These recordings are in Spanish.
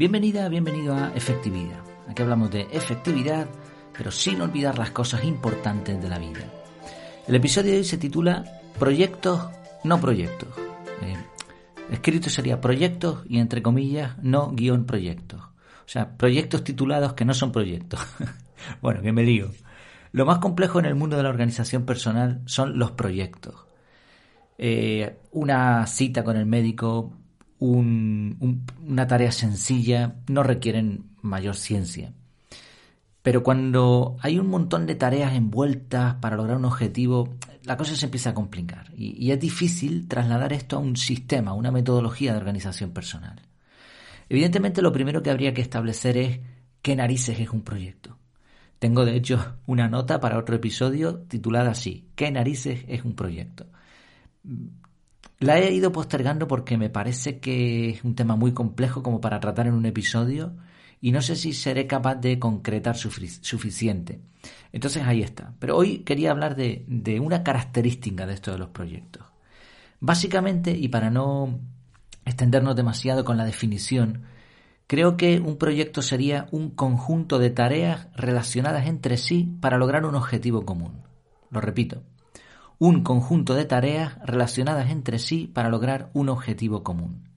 Bienvenida, bienvenido a Efectividad. Aquí hablamos de efectividad, pero sin olvidar las cosas importantes de la vida. El episodio de hoy se titula Proyectos, no proyectos. Eh, escrito sería proyectos y entre comillas no guion proyectos. O sea, proyectos titulados que no son proyectos. bueno, que me lío. Lo más complejo en el mundo de la organización personal son los proyectos. Eh, una cita con el médico, una tarea sencilla, no requieren mayor ciencia. Pero cuando hay un montón de tareas envueltas para lograr un objetivo, la cosa se empieza a complicar y, y, es difícil trasladar esto a un sistema, a una metodología de organización personal. Evidentemente lo primero que habría que establecer es qué narices es un proyecto. Tengo de hecho una nota para otro episodio titulada así, ¿qué narices es un proyecto? La he ido postergando porque me parece que es un tema muy complejo como para tratar en un episodio y no sé si seré capaz de concretar suficiente. Entonces ahí está. Pero hoy quería hablar de, de una característica de esto de los proyectos. Básicamente, y para no extendernos demasiado con la definición, creo que un proyecto sería un conjunto de tareas relacionadas entre sí para lograr un objetivo común. Lo repito, un conjunto de tareas relacionadas entre sí para lograr un objetivo común.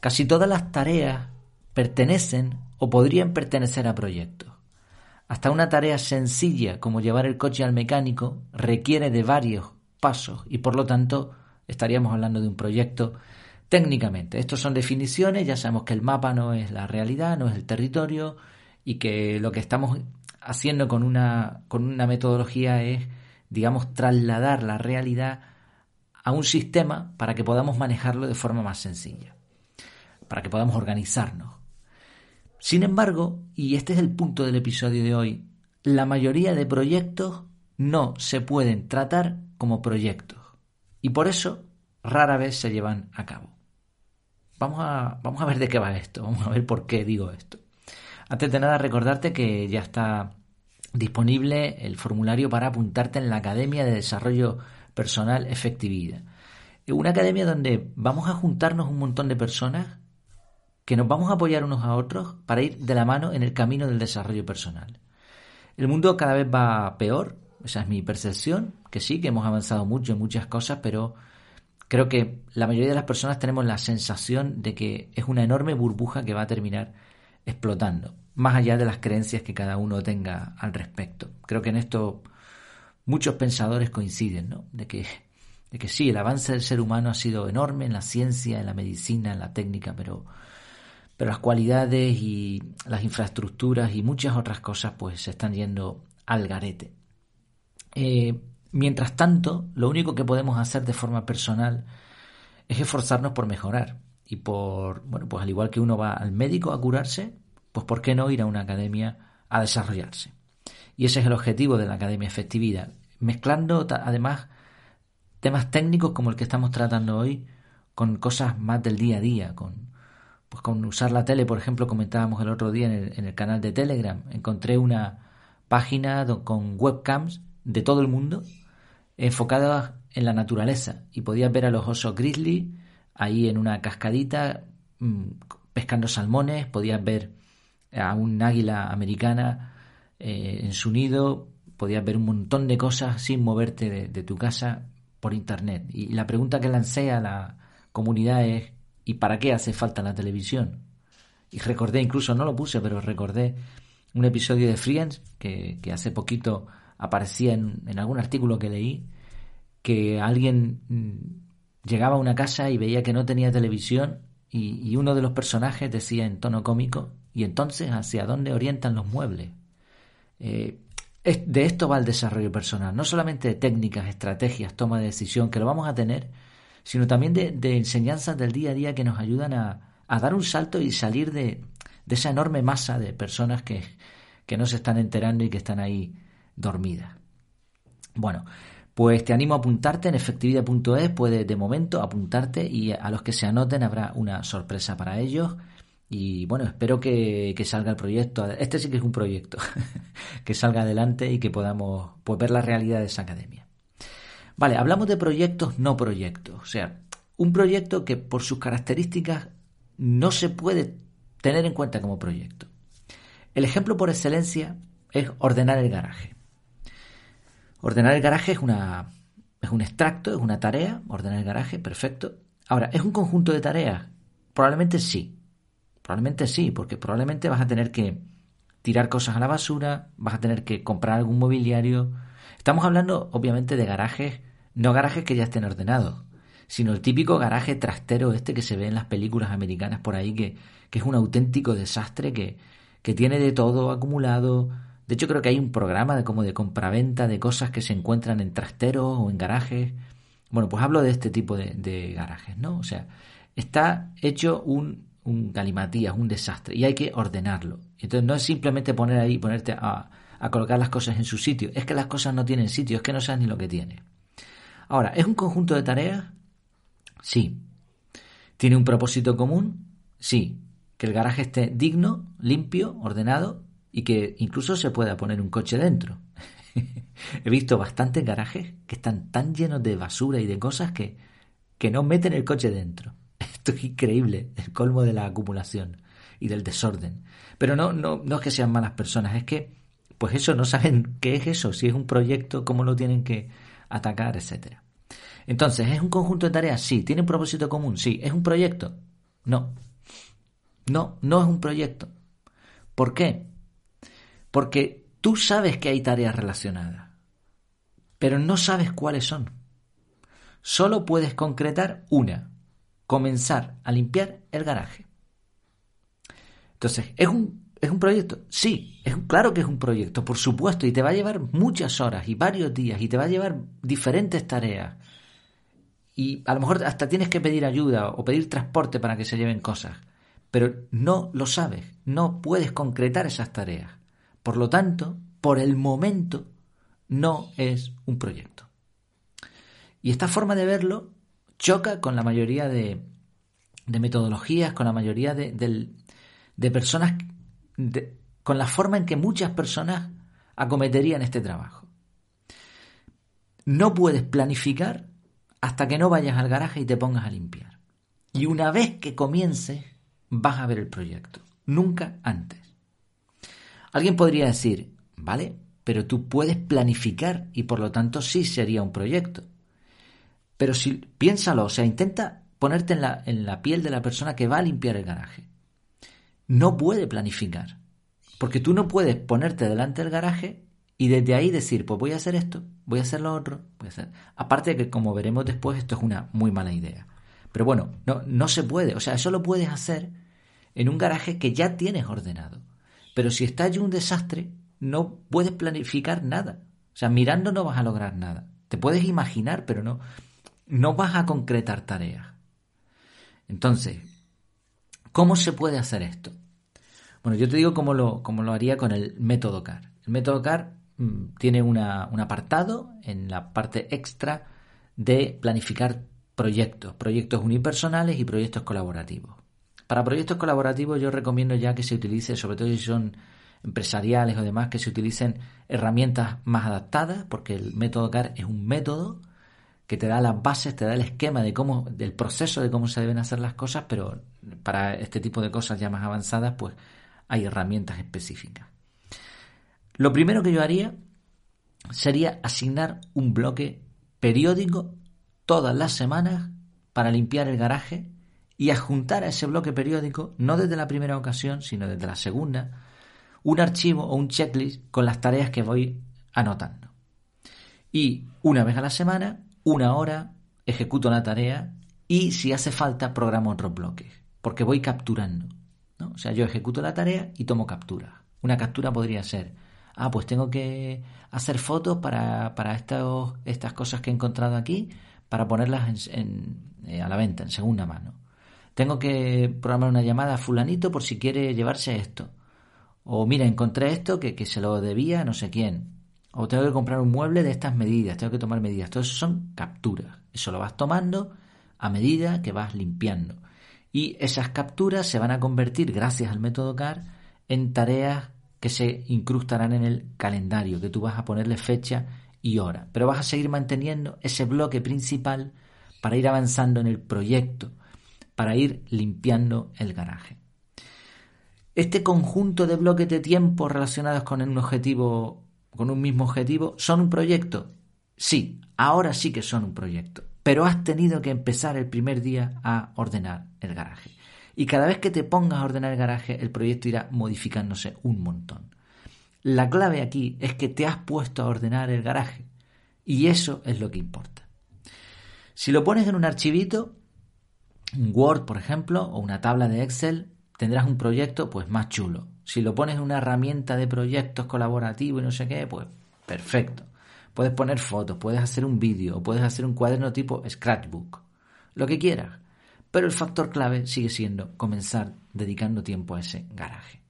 Casi todas las tareas pertenecen o podrían pertenecer a proyectos. Hasta una tarea sencilla como llevar el coche al mecánico requiere de varios pasos y por lo tanto estaríamos hablando de un proyecto técnicamente. Estos son definiciones, ya sabemos que el mapa no es la realidad, no es el territorio y que lo que estamos haciendo con una, con una metodología es digamos, trasladar la realidad a un sistema para que podamos manejarlo de forma más sencilla, para que podamos organizarnos. Sin embargo, y este es el punto del episodio de hoy, la mayoría de proyectos no se pueden tratar como proyectos y por eso rara vez se llevan a cabo. Vamos a, vamos a ver de qué va esto, vamos a ver por qué digo esto. Antes de nada recordarte que ya está disponible el formulario para apuntarte en la Academia de Desarrollo Personal Efectividad. Una academia donde vamos a juntarnos un montón de personas que nos vamos a apoyar unos a otros para ir de la mano en el camino del desarrollo personal. El mundo cada vez va peor, esa es mi percepción, que sí, que hemos avanzado mucho en muchas cosas, pero creo que la mayoría de las personas tenemos la sensación de que es una enorme burbuja que va a terminar explotando más allá de las creencias que cada uno tenga al respecto. Creo que en esto muchos pensadores coinciden, ¿no? De que, de que sí, el avance del ser humano ha sido enorme en la ciencia, en la medicina, en la técnica, pero, pero las cualidades y las infraestructuras y muchas otras cosas pues se están yendo al garete. Eh, mientras tanto, lo único que podemos hacer de forma personal es esforzarnos por mejorar y por, bueno, pues al igual que uno va al médico a curarse, pues ¿por qué no ir a una academia a desarrollarse? Y ese es el objetivo de la Academia Efectividad, mezclando además temas técnicos como el que estamos tratando hoy con cosas más del día a día, con, pues con usar la tele, por ejemplo, comentábamos el otro día en el, canal de Telegram, encontré una página con webcams de todo el mundo enfocadas en la naturaleza y podías ver a los osos grizzly ahí en una cascadita mm, pescando salmones, podías ver a un águila americana eh, en su nido, podías ver un montón de cosas sin moverte de, tu casa por internet. Y la pregunta que lancé a la comunidad es ¿y para qué hace falta la televisión? Y recordé, incluso no lo puse, pero recordé un episodio de Friends que, hace poquito aparecía en, algún artículo que leí, que alguien mm, llegaba a una casa y veía que no tenía televisión y, uno de los personajes decía en tono cómico, y entonces hacia dónde orientan los muebles. Eh, de esto va el desarrollo personal, no solamente de técnicas, estrategias, toma de decisión, que lo vamos a tener, sino también de, enseñanzas del día a día que nos ayudan a, dar un salto y salir de, esa enorme masa de personas que, que no se están enterando y que están ahí dormidas. Bueno, pues te animo a apuntarte en efectividad.es, puedes de momento apuntarte y a los que se anoten habrá una sorpresa para ellos. Y bueno, espero que, salga el proyecto. Este sí que es un proyecto, que salga adelante y que podamos pues, ver la realidad de esa academia. Vale, hablamos de proyectos no proyectos. O sea, un proyecto que por sus características no se puede tener en cuenta como proyecto. El ejemplo por excelencia es ordenar el garaje. Ordenar el garaje es, una, es un extracto, es una tarea, ordenar el garaje, perfecto. Ahora, ¿es un conjunto de tareas? Probablemente sí. Probablemente sí, porque probablemente vas a tener que tirar cosas a la basura, vas a tener que comprar algún mobiliario. Estamos hablando, obviamente, de garajes, no garajes que ya estén ordenados, sino el típico garaje trastero este que se ve en las películas americanas por ahí, que, que es un auténtico desastre, que, que tiene de todo acumulado. De hecho, creo que hay un programa de como de compraventa de cosas que se encuentran en trasteros o en garajes. Bueno, pues hablo de este tipo de, garajes, ¿no? O sea, está hecho un, un galimatías, un desastre, y hay que ordenarlo. Entonces no es simplemente poner ahí, ponerte a, a colocar las cosas en su sitio, es que las cosas no tienen sitio, es que no sabes ni lo que tiene. Ahora, ¿es un conjunto de tareas? Sí. ¿Tiene un propósito común? Sí. Que el garaje esté digno, limpio, ordenado y que incluso se pueda poner un coche dentro. He visto bastantes garajes que están tan llenos de basura y de cosas que, que no meten el coche dentro. Esto es increíble, el colmo de la acumulación y del desorden. Pero no, no, no es que sean malas personas, es que, pues eso, no saben qué es eso, si es un proyecto, cómo lo tienen que atacar, etcétera. Entonces, ¿es un conjunto de tareas? Sí. ¿Tiene un propósito común? Sí. ¿Es un proyecto? No. No, no es un proyecto. ¿Por qué? Porque tú sabes que hay tareas relacionadas, pero no sabes cuáles son. Solo puedes concretar una, comenzar a limpiar el garaje. Entonces, ¿es un, ¿es un proyecto? Sí, es claro que es un proyecto, por supuesto, y te va a llevar muchas horas y varios días y te va a llevar diferentes tareas y a lo mejor hasta tienes que pedir ayuda o pedir transporte para que se lleven cosas, pero no lo sabes, no puedes concretar esas tareas. Por lo tanto, por el momento, no es un proyecto. Y esta forma de verlo choca con la mayoría de, metodologías, con la mayoría de, personas, con la forma en que muchas personas acometerían este trabajo. No puedes planificar hasta que no vayas al garaje y te pongas a limpiar. Y una vez que comiences, vas a ver el proyecto, nunca antes. Alguien podría decir, vale, pero tú puedes planificar y por lo tanto sí sería un proyecto. Pero si piénsalo, o sea, intenta ponerte en la, en la piel de la persona que va a limpiar el garaje. No puede planificar, porque tú no puedes ponerte delante del garaje y desde ahí decir, pues voy a hacer esto, voy a hacer lo otro, voy a hacer. Aparte de que, como veremos después, esto es una muy mala idea. Pero bueno, no, no se puede. O sea, eso lo puedes hacer en un garaje que ya tienes ordenado. Pero si está allí un desastre, no puedes planificar nada. O sea, mirando no vas a lograr nada. Te puedes imaginar, pero no, no vas a concretar tareas. Entonces, ¿cómo se puede hacer esto? Bueno, yo te digo cómo lo, cómo lo haría con el método CAR. El método CAR Mm, tiene un apartado en la parte extra de planificar proyectos, proyectos unipersonales y proyectos colaborativos. Para proyectos colaborativos yo recomiendo ya que se utilice, sobre todo si son empresariales o demás, que se utilicen herramientas más adaptadas, porque el método CAR es un método que te da las bases, te da el esquema de cómo, del proceso de cómo se deben hacer las cosas, pero para este tipo de cosas ya más avanzadas, pues hay herramientas específicas. Lo primero que yo haría sería asignar un bloque periódico todas las semanas para limpiar el garaje y adjuntar a ese bloque periódico, no desde la primera ocasión, sino desde la segunda, un archivo o un checklist con las tareas que voy anotando. Y una vez a la semana, una hora, ejecuto la tarea y si hace falta programo otros bloques, porque voy capturando. ¿no? O sea, yo ejecuto la tarea y tomo captura. Una captura podría ser ah, pues tengo que hacer fotos para, para estas cosas que he encontrado aquí para ponerlas en, eh, a la venta, en segunda mano. Tengo que programar una llamada a fulanito por si quiere llevarse esto. O mira, encontré esto que, que se lo debía a no sé quién. O tengo que comprar un mueble de estas medidas, tengo que tomar medidas. Todo eso son capturas. Eso lo vas tomando a medida que vas limpiando. Y esas capturas se van a convertir, gracias al método CAR, en tareas que se incrustarán en el calendario, que tú vas a ponerle fecha y hora. Pero vas a seguir manteniendo ese bloque principal para ir avanzando en el proyecto, para ir limpiando el garaje. Este conjunto de bloques de tiempo relacionados con un objetivo, con un mismo objetivo, ¿son un proyecto? Sí, ahora sí que son un proyecto. Pero has tenido que empezar el primer día a ordenar el garaje. Y cada vez que te pongas a ordenar el garaje, el proyecto irá modificándose un montón. La clave aquí es que te has puesto a ordenar el garaje. Y eso es lo que importa. Si lo pones en un archivito, un Word, por ejemplo, o una tabla de Excel, tendrás un proyecto pues más chulo. Si lo pones en una herramienta de proyectos colaborativo y no sé qué, pues perfecto. Puedes poner fotos, puedes hacer un vídeo, puedes hacer un cuaderno tipo scratchbook, lo que quieras. Pero el factor clave sigue siendo comenzar dedicando tiempo a ese garaje.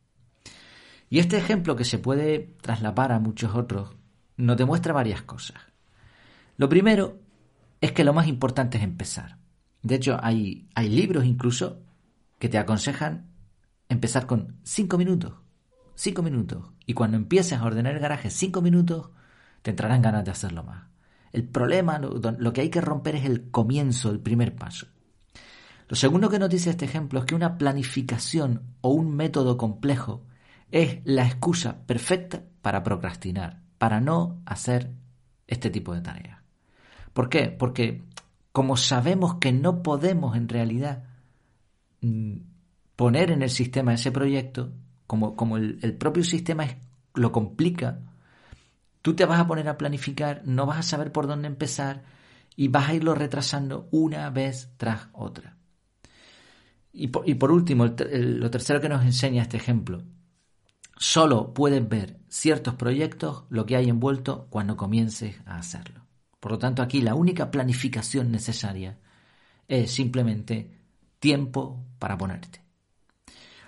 Y este ejemplo que se puede traslapar a muchos otros nos demuestra varias cosas. Lo primero es que lo más importante es empezar. De hecho, hay, hay libros incluso que te aconsejan empezar con cinco minutos. Cinco minutos. Y cuando empieces a ordenar el garaje cinco minutos, te entrarán ganas de hacerlo más. El problema, lo, que hay que romper es el comienzo, el primer paso. Lo segundo que nos dice este ejemplo es que una planificación o un método complejo es la excusa perfecta para procrastinar, para no hacer este tipo de tareas. ¿Por qué? Porque como sabemos que no podemos en realidad mm, poner en el sistema ese proyecto, como, como el, el propio sistema lo complica, Tú te vas a poner a planificar, no vas a saber por dónde empezar y vas a irlo retrasando una vez tras otra. Y por, último, lo tercero que nos enseña este ejemplo, solo puedes ver ciertos proyectos lo que hay envuelto cuando comiences a hacerlo. Por lo tanto, aquí la única planificación necesaria es simplemente tiempo para ponerte.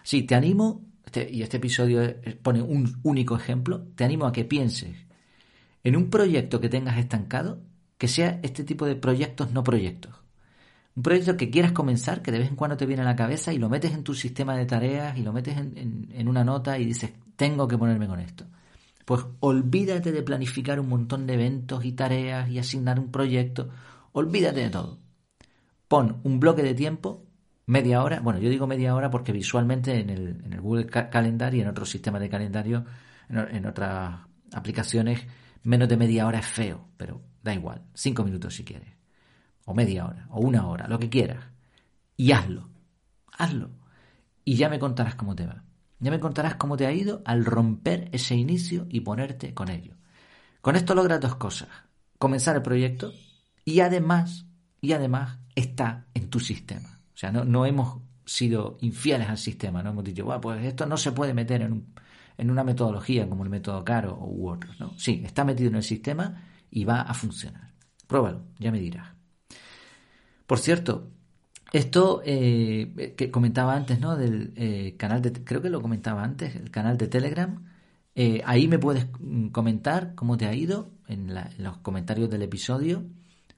Sí, te animo, este, y este episodio pone un único ejemplo, te animo a que pienses en un proyecto que tengas estancado, que sea este tipo de proyectos no proyectos. Un proyecto que quieras comenzar, que de vez en cuando te viene a la cabeza y lo metes en tu sistema de tareas y lo metes en, una nota y dices, tengo que ponerme con esto. Pues olvídate de planificar un montón de eventos y tareas y asignar un proyecto. Olvídate de todo. Pon un bloque de tiempo, media hora. Bueno, yo digo media hora porque visualmente en el, Google Calendar y en otros sistemas de calendario, en otras aplicaciones, Menos de media hora es feo, pero da igual, cinco minutos si quieres, o media hora, o una hora, lo que quieras. Y hazlo, hazlo. Y ya me contarás cómo te va. Ya me contarás cómo te ha ido al romper ese inicio y ponerte con ello. Con esto logras dos cosas. Comenzar el proyecto y además, y además está en tu sistema. O sea, no, no hemos sido infieles al sistema, no hemos dicho, bueno, pues esto no se puede meter en un, en una metodología como el método Caro u otros. ¿no? Sí, está metido en el sistema y va a funcionar. Pruébalo, ya me dirás. Por cierto, esto eh, que comentaba antes, ¿no? Del eh, canal de, creo que lo comentaba antes, el canal de Telegram. Eh, ahí me puedes mm, comentar cómo te ha ido en, los comentarios del episodio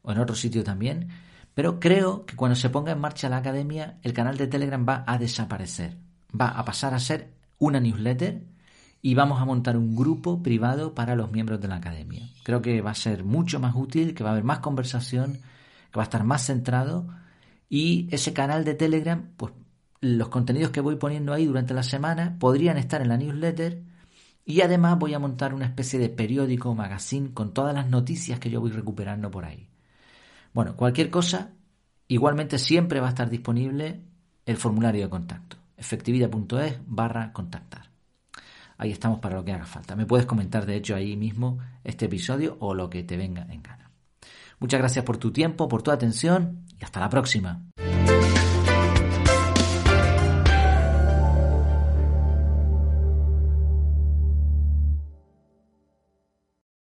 o en otro sitio también. Pero creo que cuando se ponga en marcha la academia, el canal de Telegram va a desaparecer. Va a pasar a ser una newsletter y vamos a montar un grupo privado para los miembros de la academia. Creo que va a ser mucho más útil, que va a haber más conversación, que va a estar más centrado y ese canal de Telegram, pues los contenidos que voy poniendo ahí durante la semana podrían estar en la newsletter y además voy a montar una especie de periódico o magazine con todas las noticias que yo voy recuperando por ahí. Bueno, cualquier cosa, igualmente siempre va a estar disponible el formulario de contacto, efectividad.es barra contactar ahí estamos para lo que haga falta. Me puedes comentar, de hecho, ahí mismo este episodio o lo que te venga en gana. Muchas gracias por tu tiempo, por tu atención y hasta la próxima.